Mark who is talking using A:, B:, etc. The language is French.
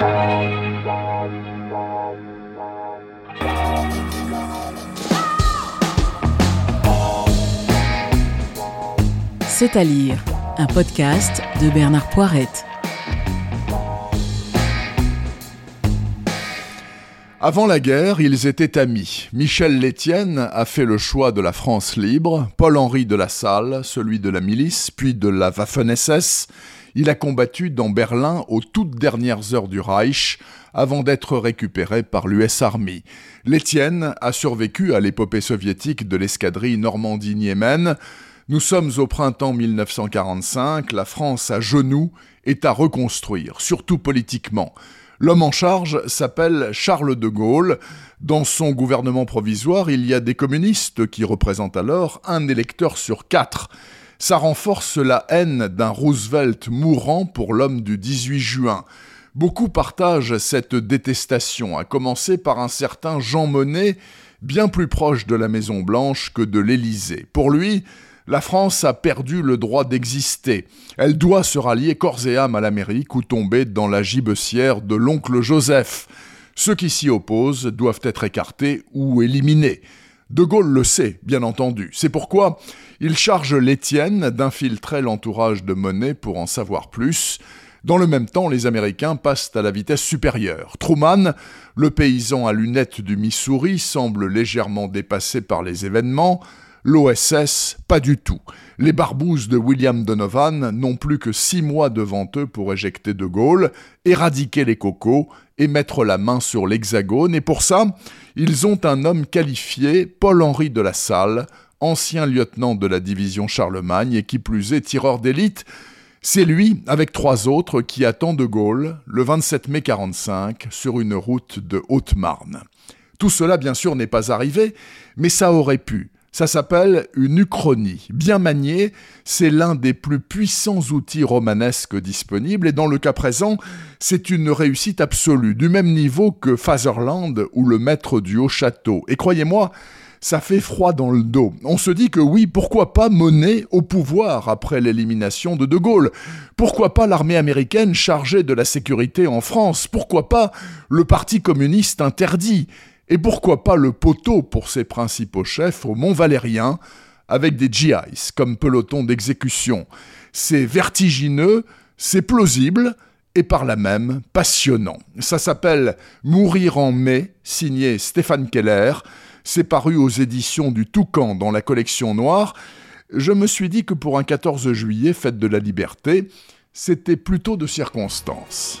A: C'est à lire, un podcast de Bernard Poirette.
B: Avant la guerre, ils étaient amis. Michel Létienne a fait le choix de la France libre, Paul-Henri de la Salle, celui de la milice, puis de la Waffen-SS. Il a combattu dans Berlin aux toutes dernières heures du Reich, avant d'être récupéré par l'US Army. Létienne a survécu à l'épopée soviétique de l'escadrille Normandie-Niemen, nous sommes au printemps 1945, la France à genoux est à reconstruire, surtout politiquement. L'homme en charge s'appelle Charles de Gaulle. Dans son gouvernement provisoire, il y a des communistes qui représentent alors un électeur sur quatre. Ça renforce la haine d'un Roosevelt mourant pour l'homme du 18 juin. Beaucoup partagent cette détestation, à commencer par un certain Jean Monnet, bien plus proche de la Maison Blanche que de l'Élysée. Pour lui, la France a perdu le droit d'exister. Elle doit se rallier corps et âme à l'Amérique ou tomber dans la gibecière de l'oncle Joseph. Ceux qui s'y opposent doivent être écartés ou éliminés. De Gaulle le sait, bien entendu. C'est pourquoi il charge l'Étienne d'infiltrer l'entourage de Monet pour en savoir plus. Dans le même temps, les Américains passent à la vitesse supérieure. Truman, le paysan à lunettes du Missouri, semble légèrement dépassé par les événements. L'OSS, pas du tout. Les barbouzes de William Donovan n'ont plus que six mois devant eux pour éjecter De Gaulle, éradiquer les cocos et mettre la main sur l'hexagone, et pour ça, ils ont un homme qualifié, Paul-Henri de la Salle, ancien lieutenant de la division Charlemagne et qui plus est tireur d'élite. C'est lui, avec trois autres, qui attend De Gaulle le 27 mai 45 sur une route de Haute-Marne. Tout cela, bien sûr, n'est pas arrivé, mais ça aurait pu. Ça s'appelle une uchronie. Bien maniée, c'est l'un des plus puissants outils romanesques disponibles et dans le cas présent, c'est une réussite absolue, du même niveau que Fatherland ou le maître du haut château. Et croyez-moi, ça fait froid dans le dos. On se dit que oui, pourquoi pas Monet au pouvoir après l'élimination de De Gaulle? Pourquoi pas l'armée américaine chargée de la sécurité en France? Pourquoi pas le Parti communiste interdit? Et pourquoi pas le poteau pour ses principaux chefs au Mont Valérien, avec des GIs comme peloton d'exécution. C'est vertigineux, c'est plausible, et par là même passionnant. Ça s'appelle Mourir en mai, signé Stéphane Keller. C'est paru aux éditions du Toucan dans la collection noire. Je me suis dit que pour un 14 juillet, fête de la liberté, c'était plutôt de circonstance.